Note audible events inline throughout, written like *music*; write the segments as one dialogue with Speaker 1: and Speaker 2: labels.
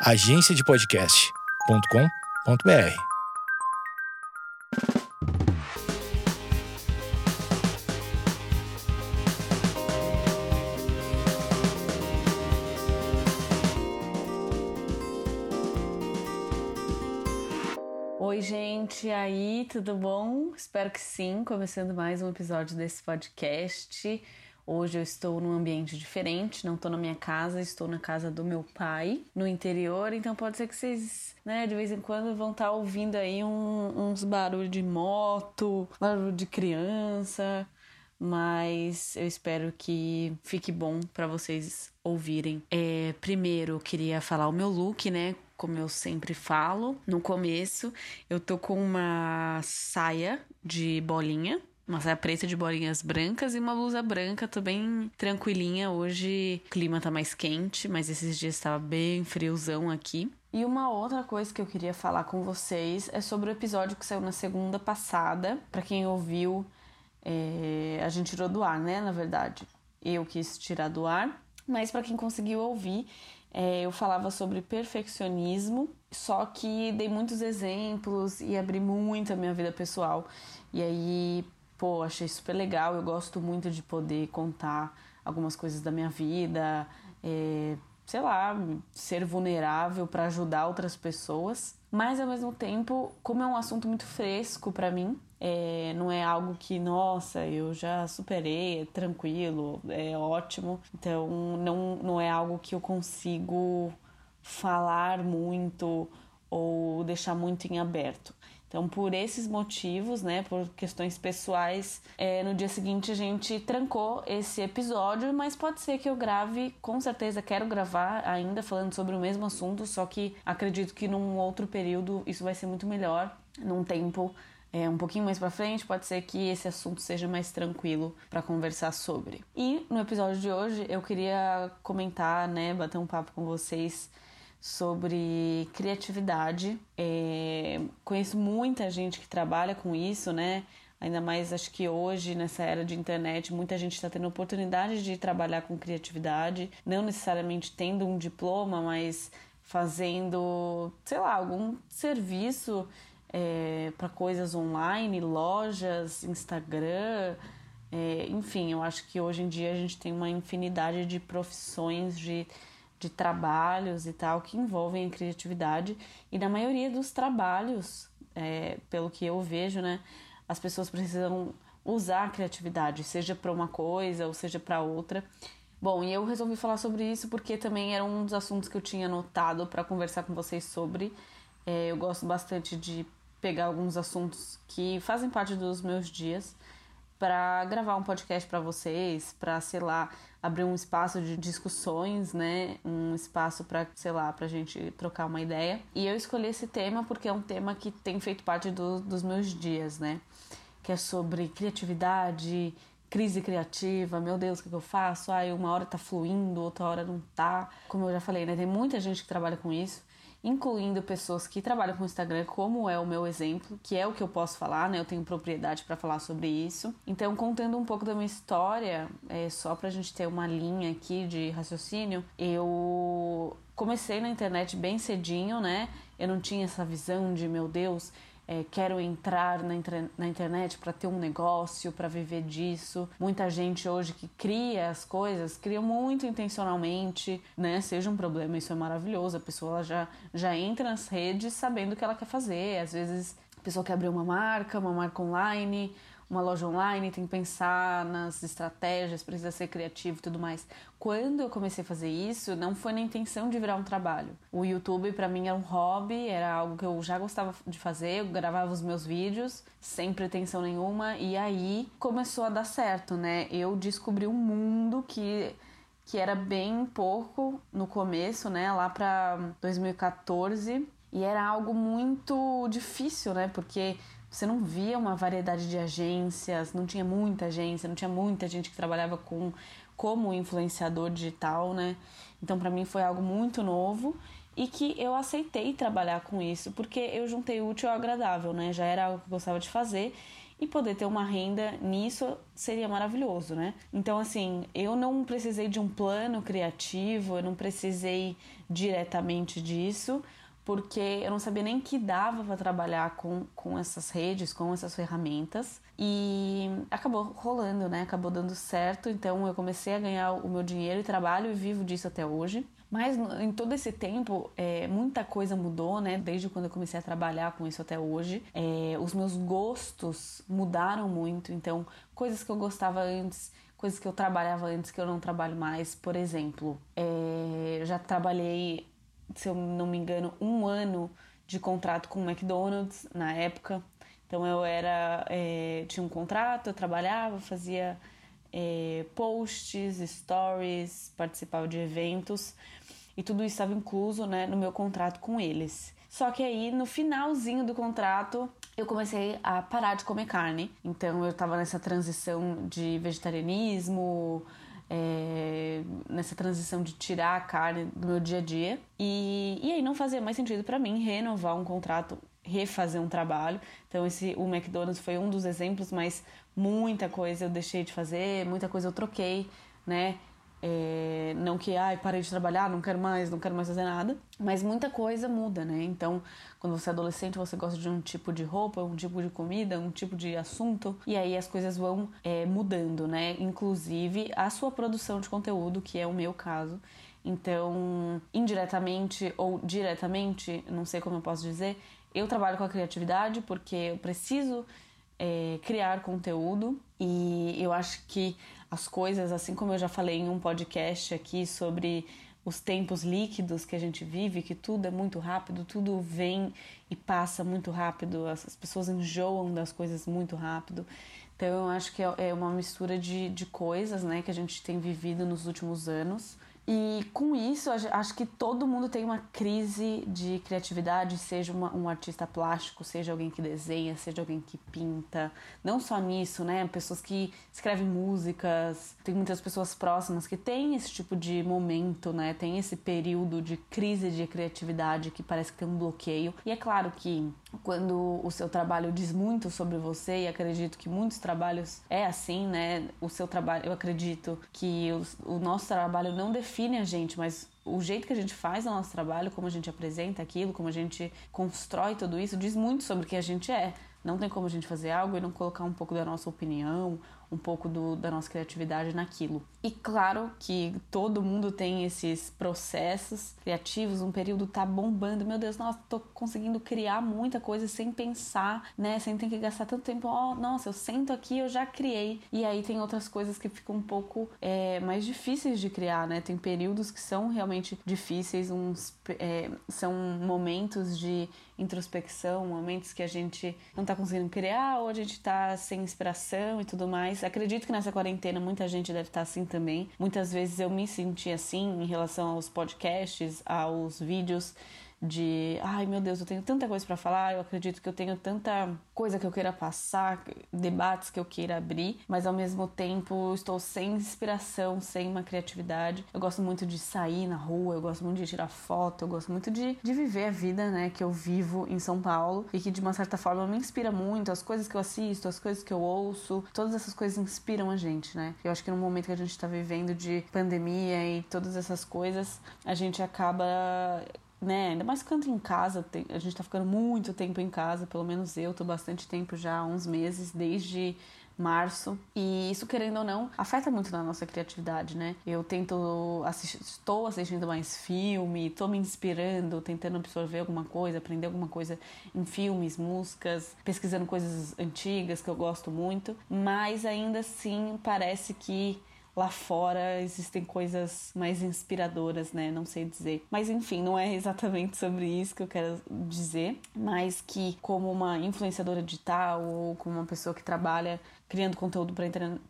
Speaker 1: agenciadepodcast.com.br.
Speaker 2: Oi, gente, aí, tudo bom? Espero que sim, começando mais um episódio desse podcast. Hoje eu estou num ambiente diferente, não estou na minha casa, estou na casa do meu pai, no interior, então pode ser que vocês, né, de vez em quando vão estar tá ouvindo aí um, uns barulhos de moto, barulho de criança, mas eu espero que fique bom para vocês ouvirem. É, primeiro, eu queria falar o meu look, né? Como eu sempre falo no começo, eu tô com uma saia de bolinha uma saia preta de bolinhas brancas e uma blusa branca, tô bem tranquilinha. Hoje o clima tá mais quente, mas esses dias estava bem friozão aqui. E uma outra coisa que eu queria falar com vocês é sobre o episódio que saiu na segunda passada. Para quem ouviu, é... a gente tirou do ar, né? Na verdade, eu quis tirar do ar, mas para quem conseguiu ouvir, é, eu falava sobre perfeccionismo, só que dei muitos exemplos e abri muito a minha vida pessoal. E aí, pô, achei super legal. Eu gosto muito de poder contar algumas coisas da minha vida, é, sei lá, ser vulnerável para ajudar outras pessoas. Mas ao mesmo tempo, como é um assunto muito fresco para mim, é, não é algo que, nossa, eu já superei, é tranquilo, é ótimo. Então, não, não é algo que eu consigo falar muito ou deixar muito em aberto. Então, por esses motivos, né, por questões pessoais, é, no dia seguinte a gente trancou esse episódio, mas pode ser que eu grave, com certeza quero gravar ainda falando sobre o mesmo assunto, só que acredito que num outro período isso vai ser muito melhor, num tempo é, um pouquinho mais para frente, pode ser que esse assunto seja mais tranquilo para conversar sobre. E no episódio de hoje eu queria comentar, né, bater um papo com vocês sobre criatividade. É, conheço muita gente que trabalha com isso, né? Ainda mais acho que hoje, nessa era de internet, muita gente está tendo oportunidade de trabalhar com criatividade, não necessariamente tendo um diploma, mas fazendo, sei lá, algum serviço é, para coisas online, lojas, Instagram. É, enfim, eu acho que hoje em dia a gente tem uma infinidade de profissões, de de trabalhos e tal que envolvem a criatividade e na maioria dos trabalhos, é, pelo que eu vejo, né, as pessoas precisam usar a criatividade, seja para uma coisa ou seja para outra. Bom, e eu resolvi falar sobre isso porque também era um dos assuntos que eu tinha anotado para conversar com vocês sobre. É, eu gosto bastante de pegar alguns assuntos que fazem parte dos meus dias para gravar um podcast para vocês, para sei lá, abrir um espaço de discussões, né? Um espaço para, sei lá, pra gente trocar uma ideia. E eu escolhi esse tema porque é um tema que tem feito parte do, dos meus dias, né? Que é sobre criatividade, crise criativa, meu Deus, o que, eu faço? Ai, uma hora tá fluindo, outra hora não tá. Como eu já falei, né? Tem muita gente que trabalha com isso incluindo pessoas que trabalham com Instagram, como é o meu exemplo, que é o que eu posso falar, né? Eu tenho propriedade para falar sobre isso. Então, contando um pouco da minha história, é, só pra gente ter uma linha aqui de raciocínio, eu comecei na internet bem cedinho, né? Eu não tinha essa visão de, meu Deus, é, quero entrar na, na internet para ter um negócio, para viver disso. Muita gente hoje que cria as coisas, cria muito intencionalmente, né? Seja um problema, isso é maravilhoso. A pessoa já, já entra nas redes sabendo o que ela quer fazer. Às vezes a pessoa quer abrir uma marca, uma marca online, uma loja online, tem que pensar nas estratégias, precisa ser criativo e tudo mais. Quando eu comecei a fazer isso, não foi na intenção de virar um trabalho. O YouTube para mim era um hobby, era algo que eu já gostava de fazer, eu gravava os meus vídeos sem pretensão nenhuma e aí começou a dar certo, né? Eu descobri um mundo que que era bem pouco no começo, né, lá para 2014, e era algo muito difícil, né? Porque você não via uma variedade de agências, não tinha muita agência, não tinha muita gente que trabalhava com como influenciador digital, né? Então para mim foi algo muito novo e que eu aceitei trabalhar com isso, porque eu juntei útil ao agradável, né? Já era algo que eu gostava de fazer e poder ter uma renda nisso seria maravilhoso, né? Então, assim, eu não precisei de um plano criativo, eu não precisei diretamente disso, porque eu não sabia nem que dava para trabalhar com, com essas redes, com essas ferramentas. E acabou rolando, né? Acabou dando certo. Então eu comecei a ganhar o meu dinheiro e trabalho e vivo disso até hoje. Mas em todo esse tempo, é, muita coisa mudou, né? Desde quando eu comecei a trabalhar com isso até hoje. É, os meus gostos mudaram muito. Então, coisas que eu gostava antes, coisas que eu trabalhava antes que eu não trabalho mais. Por exemplo, é, já trabalhei se eu não me engano, um ano de contrato com o McDonald's na época. Então eu era é, tinha um contrato, eu trabalhava, fazia é, posts, stories, participava de eventos e tudo isso estava incluso né, no meu contrato com eles. Só que aí no finalzinho do contrato eu comecei a parar de comer carne. Então eu estava nessa transição de vegetarianismo, é, nessa transição de tirar a carne do meu dia a dia. E, e aí não fazia mais sentido para mim renovar um contrato, refazer um trabalho. Então esse o McDonald's foi um dos exemplos, mas muita coisa eu deixei de fazer, muita coisa eu troquei, né? É, não que, ai, parei de trabalhar, não quero mais, não quero mais fazer nada. Mas muita coisa muda, né? Então, quando você é adolescente, você gosta de um tipo de roupa, um tipo de comida, um tipo de assunto. E aí as coisas vão é, mudando, né? Inclusive a sua produção de conteúdo, que é o meu caso. Então, indiretamente ou diretamente, não sei como eu posso dizer, eu trabalho com a criatividade porque eu preciso é, criar conteúdo e eu acho que as coisas, assim como eu já falei em um podcast aqui sobre os tempos líquidos que a gente vive, que tudo é muito rápido, tudo vem e passa muito rápido, as pessoas enjoam das coisas muito rápido. Então eu acho que é, é uma mistura de, de coisas né, que a gente tem vivido nos últimos anos e com isso, acho que todo mundo tem uma crise de criatividade, seja uma, um artista plástico, seja alguém que desenha, seja alguém que pinta. Não só nisso, né? Pessoas que escrevem músicas, tem muitas pessoas próximas que têm esse tipo de momento, né? Tem esse período de crise de criatividade que parece que tem um bloqueio. E é claro que quando o seu trabalho diz muito sobre você, e acredito que muitos trabalhos é assim, né? O seu trabalho, eu acredito que o, o nosso trabalho não define define a gente, mas o jeito que a gente faz o nosso trabalho, como a gente apresenta aquilo, como a gente constrói tudo isso, diz muito sobre o que a gente é. Não tem como a gente fazer algo e não colocar um pouco da nossa opinião, um pouco do, da nossa criatividade naquilo. E claro que todo mundo tem esses processos criativos, um período tá bombando, meu Deus, nossa, tô conseguindo criar muita coisa sem pensar, né, sem ter que gastar tanto tempo, ó, oh, nossa, eu sento aqui, eu já criei. E aí tem outras coisas que ficam um pouco é, mais difíceis de criar, né, tem períodos que são realmente difíceis, uns, é, são momentos de introspecção, momentos que a gente não tá conseguindo criar ou a gente tá sem inspiração e tudo mais mas acredito que nessa quarentena muita gente deve estar assim também. Muitas vezes eu me senti assim em relação aos podcasts, aos vídeos de ai meu Deus, eu tenho tanta coisa para falar, eu acredito que eu tenho tanta coisa que eu queira passar, debates que eu queira abrir, mas ao mesmo tempo estou sem inspiração, sem uma criatividade. Eu gosto muito de sair na rua, eu gosto muito de tirar foto, eu gosto muito de, de viver a vida, né, que eu vivo em São Paulo e que de uma certa forma me inspira muito, as coisas que eu assisto, as coisas que eu ouço, todas essas coisas inspiram a gente, né? Eu acho que no momento que a gente está vivendo de pandemia e todas essas coisas, a gente acaba né? Ainda mais ficando em casa, a gente tá ficando muito tempo em casa, pelo menos eu tô bastante tempo já, uns meses, desde março. E isso, querendo ou não, afeta muito na nossa criatividade, né? Eu tento assistir, estou assistindo mais filme, estou me inspirando, tentando absorver alguma coisa, aprender alguma coisa em filmes, músicas, pesquisando coisas antigas que eu gosto muito, mas ainda assim parece que lá fora existem coisas mais inspiradoras, né? Não sei dizer. Mas enfim, não é exatamente sobre isso que eu quero dizer, mas que como uma influenciadora digital ou como uma pessoa que trabalha criando conteúdo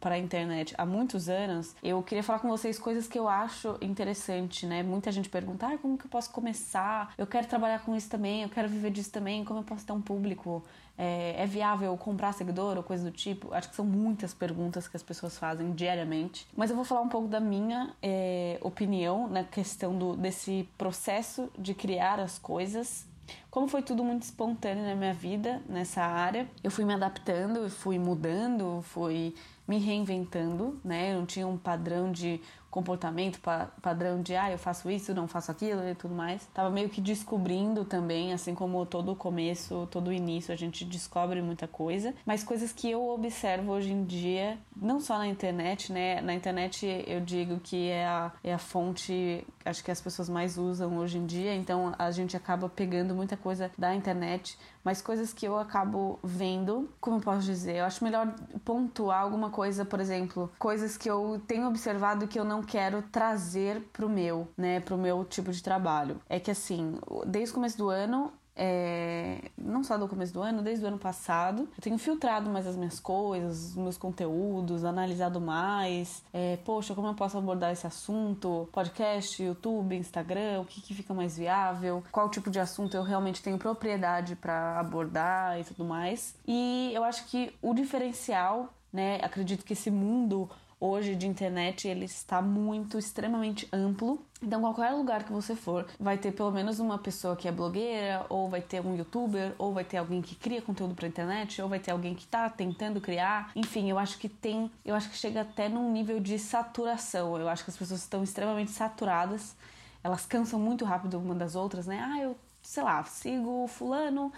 Speaker 2: para a internet há muitos anos, eu queria falar com vocês coisas que eu acho interessante, né? Muita gente pergunta, ah, como que eu posso começar? Eu quero trabalhar com isso também, eu quero viver disso também, como eu posso ter um público? É, é viável comprar seguidor ou coisa do tipo? Acho que são muitas perguntas que as pessoas fazem diariamente. Mas eu vou falar um pouco da minha é, opinião na questão do, desse processo de criar as coisas como foi tudo muito espontâneo na minha vida, nessa área, eu fui me adaptando, fui mudando, fui me reinventando, né? Eu não tinha um padrão de comportamento, pa padrão de ah, eu faço isso, não faço aquilo e tudo mais. Tava meio que descobrindo também, assim como todo o começo, todo o início, a gente descobre muita coisa, mas coisas que eu observo hoje em dia, não só na internet, né? Na internet eu digo que é a, é a fonte, acho que as pessoas mais usam hoje em dia, então a gente acaba pegando muita coisa da internet, mas coisas que eu acabo vendo, como eu posso dizer, eu acho melhor pontuar alguma coisa, por exemplo, coisas que eu tenho observado que eu não quero trazer pro meu, né, pro meu tipo de trabalho. É que assim, desde o começo do ano é, não só do começo do ano, desde o ano passado. Eu tenho filtrado mais as minhas coisas, os meus conteúdos, analisado mais. É, poxa, como eu posso abordar esse assunto? Podcast, YouTube, Instagram, o que, que fica mais viável? Qual tipo de assunto eu realmente tenho propriedade para abordar e tudo mais. E eu acho que o diferencial, né? Acredito que esse mundo hoje de internet ele está muito extremamente amplo. Então, qualquer lugar que você for, vai ter pelo menos uma pessoa que é blogueira, ou vai ter um youtuber, ou vai ter alguém que cria conteúdo para internet, ou vai ter alguém que está tentando criar. Enfim, eu acho que tem, eu acho que chega até num nível de saturação. Eu acho que as pessoas estão extremamente saturadas. Elas cansam muito rápido uma das outras, né? Ah, eu, sei lá, sigo fulano,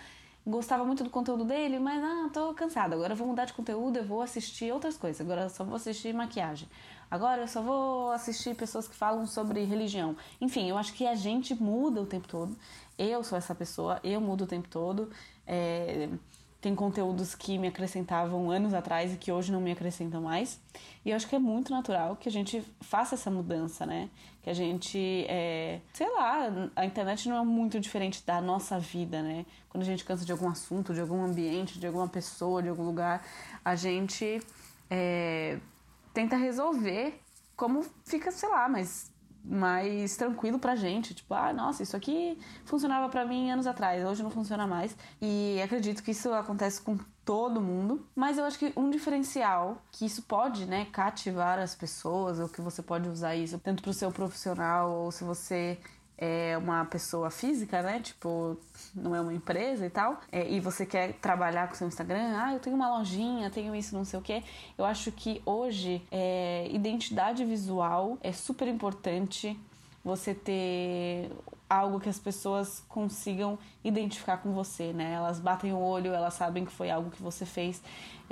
Speaker 2: gostava muito do conteúdo dele, mas ah, tô cansada. Agora eu vou mudar de conteúdo, eu vou assistir outras coisas. Agora eu só vou assistir maquiagem. Agora eu só vou assistir pessoas que falam sobre religião. Enfim, eu acho que a gente muda o tempo todo. Eu sou essa pessoa, eu mudo o tempo todo. É, tem conteúdos que me acrescentavam anos atrás e que hoje não me acrescentam mais. E eu acho que é muito natural que a gente faça essa mudança, né? Que a gente, é, sei lá, a internet não é muito diferente da nossa vida, né? Quando a gente cansa de algum assunto, de algum ambiente, de alguma pessoa, de algum lugar, a gente é, tenta resolver como fica, sei lá, mas mais tranquilo pra gente. Tipo, ah, nossa, isso aqui funcionava para mim anos atrás, hoje não funciona mais. E acredito que isso acontece com todo mundo, mas eu acho que um diferencial que isso pode, né, cativar as pessoas, ou que você pode usar isso tanto pro seu profissional ou se você é uma pessoa física, né? Tipo, não é uma empresa e tal, é, e você quer trabalhar com seu Instagram, ah, eu tenho uma lojinha, tenho isso, não sei o que. Eu acho que hoje é, identidade visual é super importante você ter algo que as pessoas consigam identificar com você, né? Elas batem o olho, elas sabem que foi algo que você fez.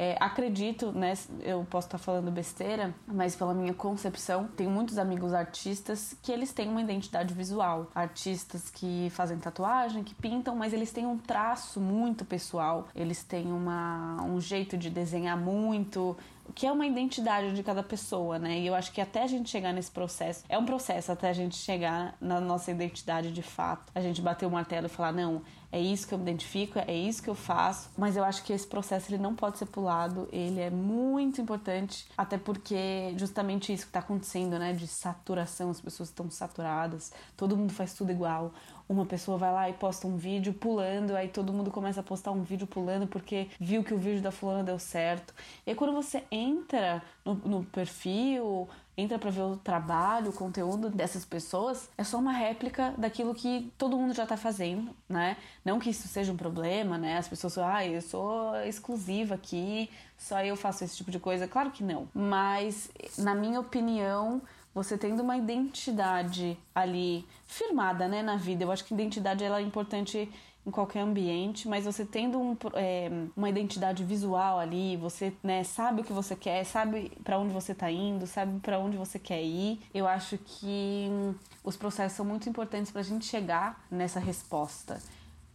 Speaker 2: É, acredito, né? Eu posso estar falando besteira, mas pela minha concepção, tenho muitos amigos artistas que eles têm uma identidade visual. Artistas que fazem tatuagem, que pintam, mas eles têm um traço muito pessoal. Eles têm uma, um jeito de desenhar muito que é uma identidade de cada pessoa, né? E eu acho que até a gente chegar nesse processo, é um processo até a gente chegar na nossa identidade de fato. A gente bater o martelo e falar, não, é isso que eu me identifico, é isso que eu faço, mas eu acho que esse processo ele não pode ser pulado, ele é muito importante, até porque justamente isso que está acontecendo, né, de saturação, as pessoas estão saturadas, todo mundo faz tudo igual. Uma pessoa vai lá e posta um vídeo pulando, aí todo mundo começa a postar um vídeo pulando porque viu que o vídeo da fulana deu certo. E aí quando você entra no, no perfil, entra para ver o trabalho, o conteúdo dessas pessoas, é só uma réplica daquilo que todo mundo já tá fazendo, né? Não que isso seja um problema, né? As pessoas falam, ah, eu sou exclusiva aqui, só eu faço esse tipo de coisa. Claro que não. Mas, na minha opinião, você tendo uma identidade ali firmada, né, na vida. Eu acho que identidade ela é importante em qualquer ambiente, mas você tendo um, é, uma identidade visual ali, você né, sabe o que você quer, sabe para onde você está indo, sabe para onde você quer ir. Eu acho que hum, os processos são muito importantes para a gente chegar nessa resposta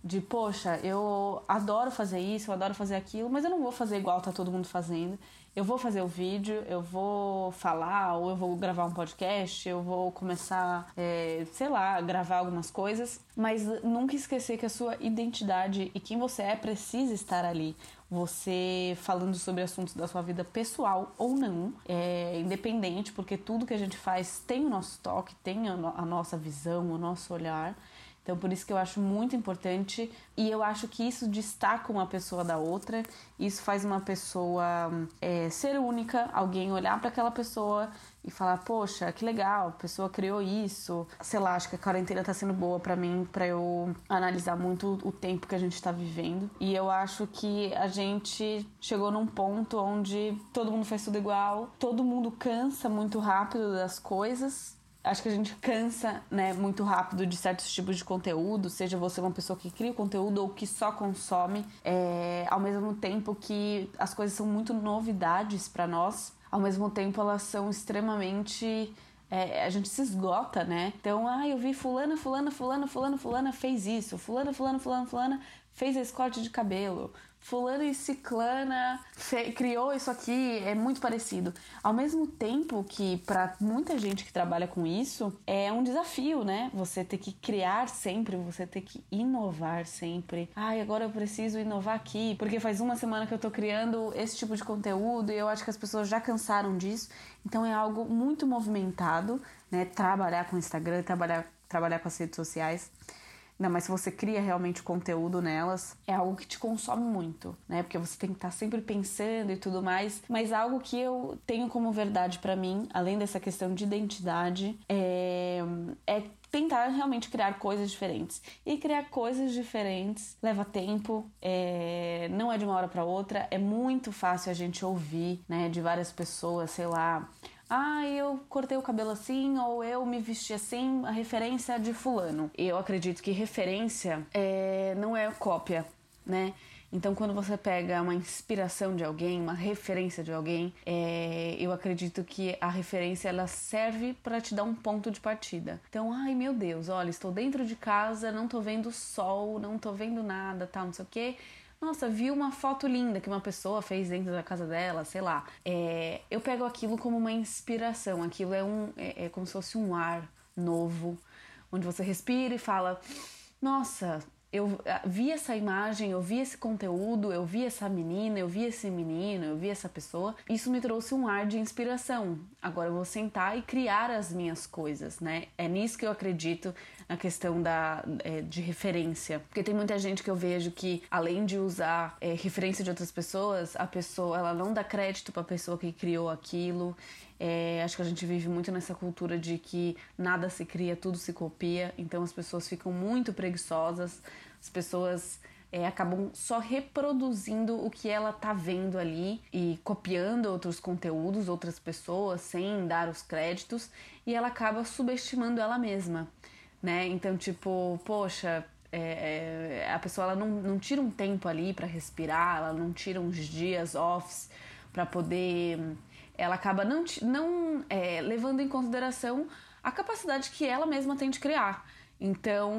Speaker 2: de poxa, eu adoro fazer isso, eu adoro fazer aquilo, mas eu não vou fazer igual tá todo mundo fazendo. Eu vou fazer o vídeo, eu vou falar, ou eu vou gravar um podcast, eu vou começar, é, sei lá, gravar algumas coisas, mas nunca esquecer que a sua identidade e quem você é precisa estar ali. Você falando sobre assuntos da sua vida pessoal ou não, é independente, porque tudo que a gente faz tem o nosso toque, tem a, no a nossa visão, o nosso olhar. Então, por isso que eu acho muito importante e eu acho que isso destaca uma pessoa da outra, isso faz uma pessoa é, ser única, alguém olhar para aquela pessoa e falar, poxa, que legal, a pessoa criou isso. Sei lá, acho que a quarentena tá sendo boa para mim, para eu analisar muito o tempo que a gente tá vivendo. E eu acho que a gente chegou num ponto onde todo mundo faz tudo igual, todo mundo cansa muito rápido das coisas acho que a gente cansa, né, muito rápido de certos tipos de conteúdo, seja você uma pessoa que cria conteúdo ou que só consome, é, ao mesmo tempo que as coisas são muito novidades para nós, ao mesmo tempo elas são extremamente é, a gente se esgota, né? Então, ah, eu vi fulana, fulana, fulana, fulana, fulana fez isso, fulana, fulana, fulana, fulana fez esse corte de cabelo, fulano e ciclana criou isso aqui, é muito parecido. Ao mesmo tempo que para muita gente que trabalha com isso, é um desafio, né? Você ter que criar sempre, você ter que inovar sempre. Ai, agora eu preciso inovar aqui, porque faz uma semana que eu tô criando esse tipo de conteúdo e eu acho que as pessoas já cansaram disso. Então é algo muito movimentado, né? Trabalhar com o Instagram, trabalhar trabalhar com as redes sociais. Ainda mais se você cria realmente conteúdo nelas, é algo que te consome muito, né? Porque você tem que estar sempre pensando e tudo mais. Mas algo que eu tenho como verdade para mim, além dessa questão de identidade, é, é tentar realmente criar coisas diferentes. E criar coisas diferentes leva tempo, é, não é de uma hora para outra, é muito fácil a gente ouvir, né, de várias pessoas, sei lá, ah, eu cortei o cabelo assim ou eu me vesti assim, a referência é de fulano. Eu acredito que referência é, não é cópia, né? Então, quando você pega uma inspiração de alguém, uma referência de alguém, é, eu acredito que a referência ela serve para te dar um ponto de partida. Então, ai meu Deus, olha, estou dentro de casa, não estou vendo sol, não estou vendo nada, tal, não sei o quê nossa, vi uma foto linda que uma pessoa fez dentro da casa dela, sei lá. É, eu pego aquilo como uma inspiração, aquilo é, um, é, é como se fosse um ar novo, onde você respira e fala: Nossa, eu ah, vi essa imagem, eu vi esse conteúdo, eu vi essa menina, eu vi esse menino, eu vi essa pessoa. Isso me trouxe um ar de inspiração. Agora eu vou sentar e criar as minhas coisas, né? É nisso que eu acredito na questão da, é, de referência. Porque tem muita gente que eu vejo que, além de usar é, referência de outras pessoas, a pessoa ela não dá crédito para a pessoa que criou aquilo. É, acho que a gente vive muito nessa cultura de que nada se cria, tudo se copia, então as pessoas ficam muito preguiçosas, as pessoas é, acabam só reproduzindo o que ela tá vendo ali e copiando outros conteúdos, outras pessoas, sem dar os créditos, e ela acaba subestimando ela mesma, né? Então, tipo, poxa, é, é, a pessoa ela não, não tira um tempo ali para respirar, ela não tira uns dias offs para poder ela acaba não, não é, levando em consideração a capacidade que ela mesma tem de criar. Então,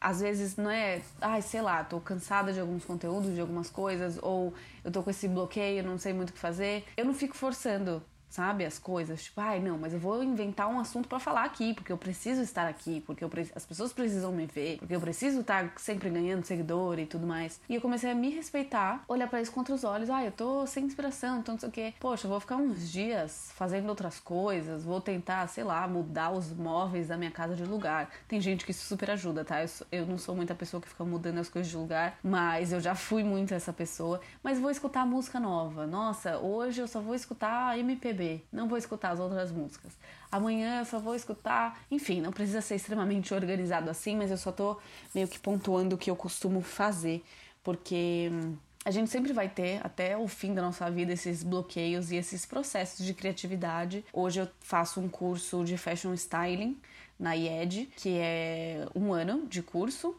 Speaker 2: às vezes não é, ai, sei lá, tô cansada de alguns conteúdos, de algumas coisas, ou eu tô com esse bloqueio, não sei muito o que fazer. Eu não fico forçando sabe? As coisas. Tipo, ai, não, mas eu vou inventar um assunto para falar aqui, porque eu preciso estar aqui, porque eu as pessoas precisam me ver, porque eu preciso estar sempre ganhando seguidor e tudo mais. E eu comecei a me respeitar, olhar para isso com outros olhos. Ah, eu tô sem inspiração, então não sei o quê. Poxa, eu vou ficar uns dias fazendo outras coisas, vou tentar, sei lá, mudar os móveis da minha casa de lugar. Tem gente que isso super ajuda, tá? Eu, sou, eu não sou muita pessoa que fica mudando as coisas de lugar, mas eu já fui muito essa pessoa. Mas vou escutar música nova. Nossa, hoje eu só vou escutar MPB não vou escutar as outras músicas. Amanhã eu só vou escutar. Enfim, não precisa ser extremamente organizado assim, mas eu só tô meio que pontuando o que eu costumo fazer, porque hum, a gente sempre vai ter, até o fim da nossa vida, esses bloqueios e esses processos de criatividade. Hoje eu faço um curso de fashion styling na IED, que é um ano de curso.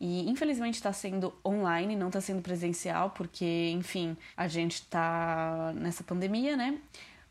Speaker 2: E infelizmente está sendo online, não está sendo presencial, porque, enfim, a gente está nessa pandemia, né?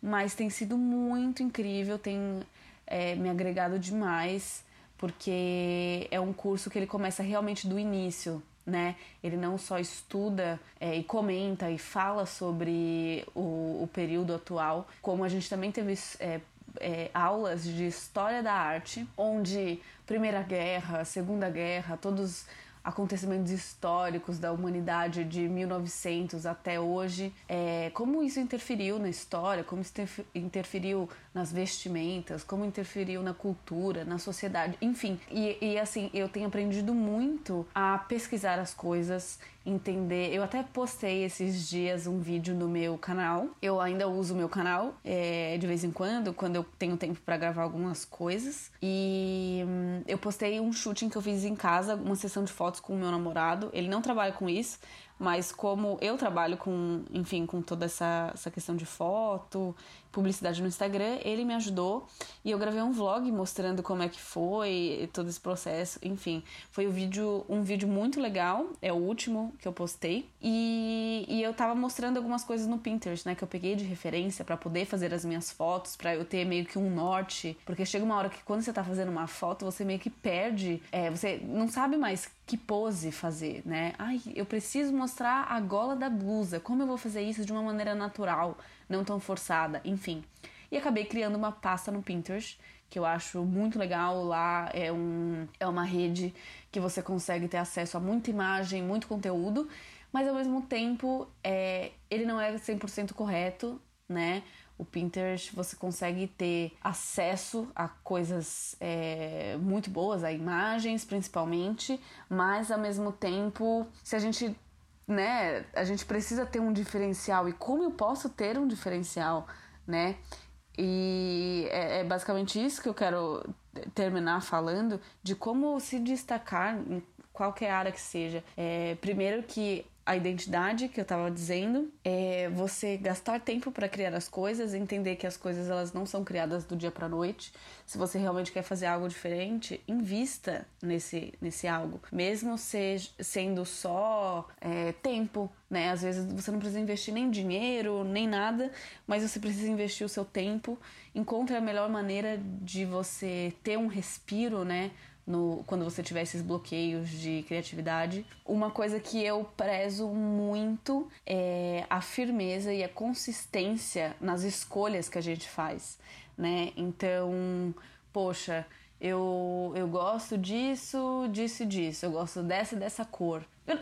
Speaker 2: Mas tem sido muito incrível, tem é, me agregado demais, porque é um curso que ele começa realmente do início, né? Ele não só estuda é, e comenta e fala sobre o, o, período atual, como a gente também teve é, é, aulas de história da arte, onde Primeira Guerra, Segunda Guerra, todos acontecimentos históricos da humanidade de 1900 até hoje, é, como isso interferiu na história, como isso interferiu nas vestimentas, como interferiu na cultura, na sociedade, enfim. E, e assim, eu tenho aprendido muito a pesquisar as coisas, entender. Eu até postei esses dias um vídeo no meu canal. Eu ainda uso o meu canal é, de vez em quando, quando eu tenho tempo para gravar algumas coisas. E hum, eu postei um shooting que eu fiz em casa, uma sessão de fotos com o meu namorado. Ele não trabalha com isso, mas como eu trabalho com, enfim, com toda essa, essa questão de foto, publicidade no Instagram, ele me ajudou e eu gravei um vlog mostrando como é que foi todo esse processo. Enfim, foi um vídeo, um vídeo muito legal, é o último que eu postei. E, e eu tava mostrando algumas coisas no Pinterest, né, que eu peguei de referência para poder fazer as minhas fotos, para eu ter meio que um norte, porque chega uma hora que quando você tá fazendo uma foto, você meio que perde, é, você não sabe mais que pose fazer, né? Ai, eu preciso mostrar a gola da blusa. Como eu vou fazer isso de uma maneira natural, não tão forçada, enfim. E acabei criando uma pasta no Pinterest que eu acho muito legal. Lá é, um, é uma rede que você consegue ter acesso a muita imagem, muito conteúdo, mas ao mesmo tempo é, ele não é 100% correto, né? O Pinterest você consegue ter acesso a coisas é, muito boas, a imagens principalmente, mas ao mesmo tempo, se a gente, né, a gente precisa ter um diferencial e como eu posso ter um diferencial, né? E é, é basicamente isso que eu quero terminar falando de como se destacar em qualquer área que seja. É, primeiro que a identidade que eu estava dizendo, é você gastar tempo para criar as coisas, entender que as coisas elas não são criadas do dia para noite. Se você realmente quer fazer algo diferente, invista nesse nesse algo, mesmo seja, sendo só é, tempo, né? Às vezes você não precisa investir nem dinheiro nem nada, mas você precisa investir o seu tempo. Encontre a melhor maneira de você ter um respiro, né? No, quando você tiver esses bloqueios de criatividade. Uma coisa que eu prezo muito é a firmeza e a consistência nas escolhas que a gente faz, né? Então, poxa, eu, eu gosto disso, disso e disso, eu gosto dessa e dessa cor. Eu,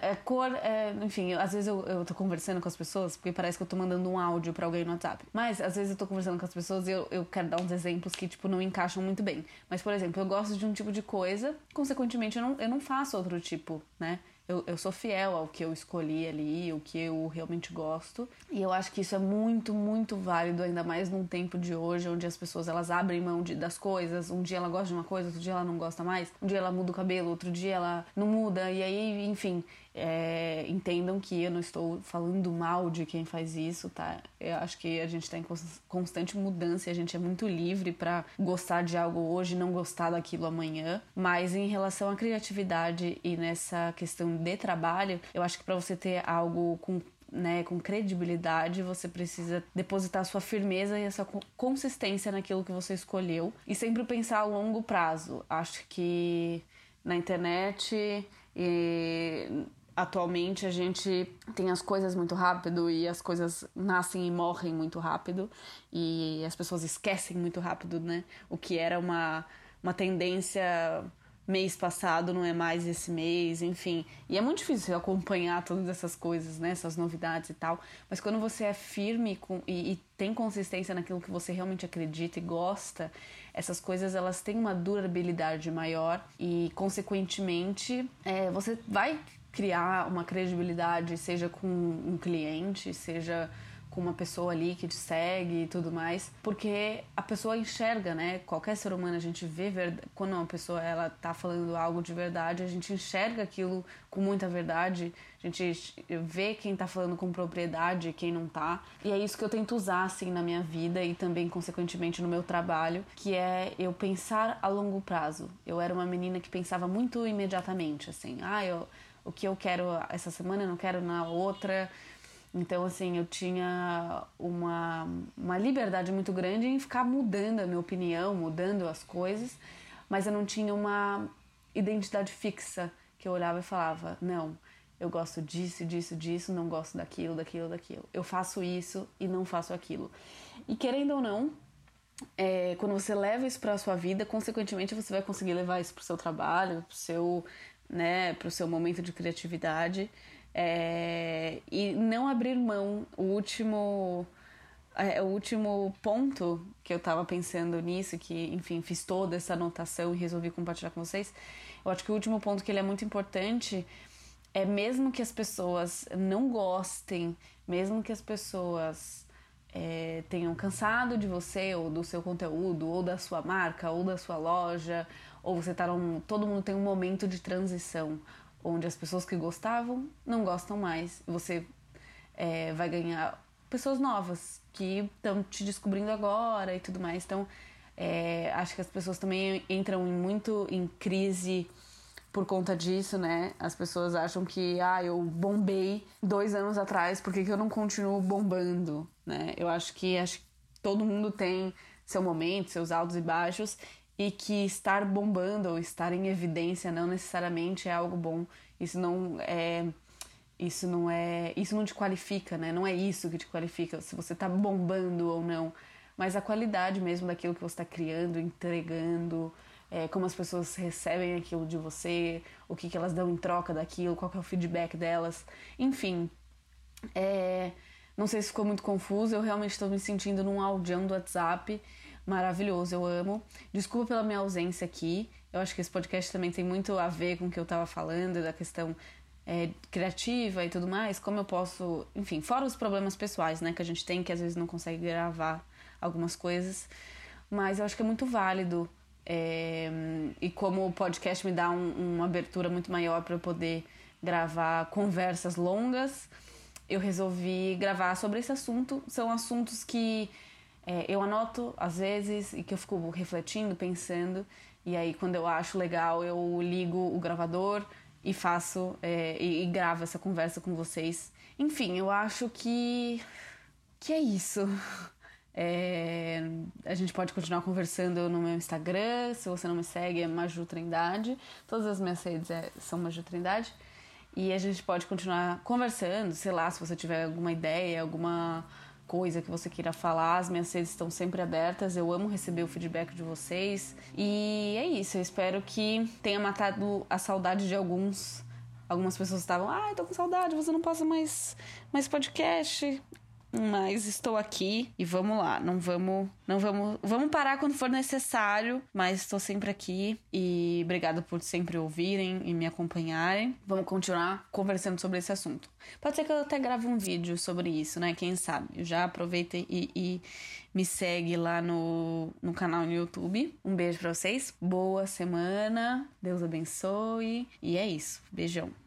Speaker 2: é, cor, é, enfim, às vezes eu, eu tô conversando com as pessoas, porque parece que eu tô mandando um áudio para alguém no WhatsApp. Mas às vezes eu tô conversando com as pessoas e eu, eu quero dar uns exemplos que, tipo, não encaixam muito bem. Mas, por exemplo, eu gosto de um tipo de coisa, consequentemente eu não, eu não faço outro tipo, né? Eu, eu sou fiel ao que eu escolhi ali, o que eu realmente gosto. E eu acho que isso é muito, muito válido, ainda mais num tempo de hoje, onde as pessoas elas abrem mão de, das coisas. Um dia ela gosta de uma coisa, outro dia ela não gosta mais. Um dia ela muda o cabelo, outro dia ela não muda. E aí, enfim, é, entendam que eu não estou falando mal de quem faz isso, tá? Eu acho que a gente está em constante mudança e a gente é muito livre para gostar de algo hoje e não gostar daquilo amanhã. Mas em relação à criatividade e nessa questão de trabalho, eu acho que para você ter algo com né, com credibilidade, você precisa depositar sua firmeza e essa consistência naquilo que você escolheu e sempre pensar a longo prazo. Acho que na internet e atualmente a gente tem as coisas muito rápido e as coisas nascem e morrem muito rápido e as pessoas esquecem muito rápido, né? O que era uma, uma tendência mês passado não é mais esse mês, enfim. E é muito difícil acompanhar todas essas coisas, né? Essas novidades e tal. Mas quando você é firme com, e, e tem consistência naquilo que você realmente acredita e gosta, essas coisas elas têm uma durabilidade maior e, consequentemente, é, você vai criar uma credibilidade, seja com um cliente, seja com uma pessoa ali que te segue e tudo mais, porque a pessoa enxerga, né? Qualquer ser humano a gente vê quando uma pessoa ela tá falando algo de verdade, a gente enxerga aquilo com muita verdade, a gente vê quem tá falando com propriedade e quem não tá. E é isso que eu tento usar assim na minha vida e também consequentemente no meu trabalho, que é eu pensar a longo prazo. Eu era uma menina que pensava muito imediatamente, assim, ah, eu o que eu quero essa semana, não quero na outra. Então, assim, eu tinha uma, uma liberdade muito grande em ficar mudando a minha opinião, mudando as coisas, mas eu não tinha uma identidade fixa que eu olhava e falava: não, eu gosto disso, disso, disso, não gosto daquilo, daquilo, daquilo. Eu faço isso e não faço aquilo. E querendo ou não, é, quando você leva isso para a sua vida, consequentemente você vai conseguir levar isso para o seu trabalho, para o seu né, para o seu momento de criatividade é, e não abrir mão. O último, é, o último ponto que eu estava pensando nisso, que enfim fiz toda essa anotação e resolvi compartilhar com vocês. Eu acho que o último ponto que ele é muito importante é mesmo que as pessoas não gostem, mesmo que as pessoas é, tenham cansado de você ou do seu conteúdo ou da sua marca ou da sua loja ou você tá num, todo mundo tem um momento de transição onde as pessoas que gostavam não gostam mais você é, vai ganhar pessoas novas que estão te descobrindo agora e tudo mais então é, acho que as pessoas também entram em muito em crise por conta disso, né? As pessoas acham que, ah, eu bombei dois anos atrás, por que, que eu não continuo bombando, né? Eu acho que, acho todo mundo tem seu momento, seus altos e baixos, e que estar bombando ou estar em evidência não necessariamente é algo bom. Isso não é isso não é isso não te qualifica, né? Não é isso que te qualifica se você tá bombando ou não, mas a qualidade mesmo daquilo que você está criando, entregando, é, como as pessoas recebem aquilo de você, o que, que elas dão em troca daquilo, qual é o feedback delas, enfim. É, não sei se ficou muito confuso, eu realmente estou me sentindo num audião do WhatsApp maravilhoso, eu amo. Desculpa pela minha ausência aqui, eu acho que esse podcast também tem muito a ver com o que eu estava falando, da questão é, criativa e tudo mais, como eu posso, enfim, fora os problemas pessoais, né, que a gente tem, que às vezes não consegue gravar algumas coisas, mas eu acho que é muito válido é, e como o podcast me dá um, uma abertura muito maior para eu poder gravar conversas longas, eu resolvi gravar sobre esse assunto. São assuntos que é, eu anoto às vezes e que eu fico refletindo, pensando. E aí, quando eu acho legal, eu ligo o gravador e faço é, e, e gravo essa conversa com vocês. Enfim, eu acho que que é isso. *laughs* É, a gente pode continuar conversando no meu Instagram. Se você não me segue, é Maju Trindade. Todas as minhas redes é, são Maju Trindade. E a gente pode continuar conversando, sei lá, se você tiver alguma ideia, alguma coisa que você queira falar, as minhas redes estão sempre abertas. Eu amo receber o feedback de vocês. E é isso, eu espero que tenha matado a saudade de alguns. Algumas pessoas estavam, ah, tô com saudade, você não passa mais, mais podcast mas estou aqui e vamos lá. Não vamos, não vamos, vamos parar quando for necessário, mas estou sempre aqui e obrigada por sempre ouvirem e me acompanharem. Vamos continuar conversando sobre esse assunto. Pode ser que eu até grave um vídeo sobre isso, né? Quem sabe? Já aproveita e, e me segue lá no, no canal no YouTube. Um beijo para vocês. Boa semana. Deus abençoe. E é isso. Beijão.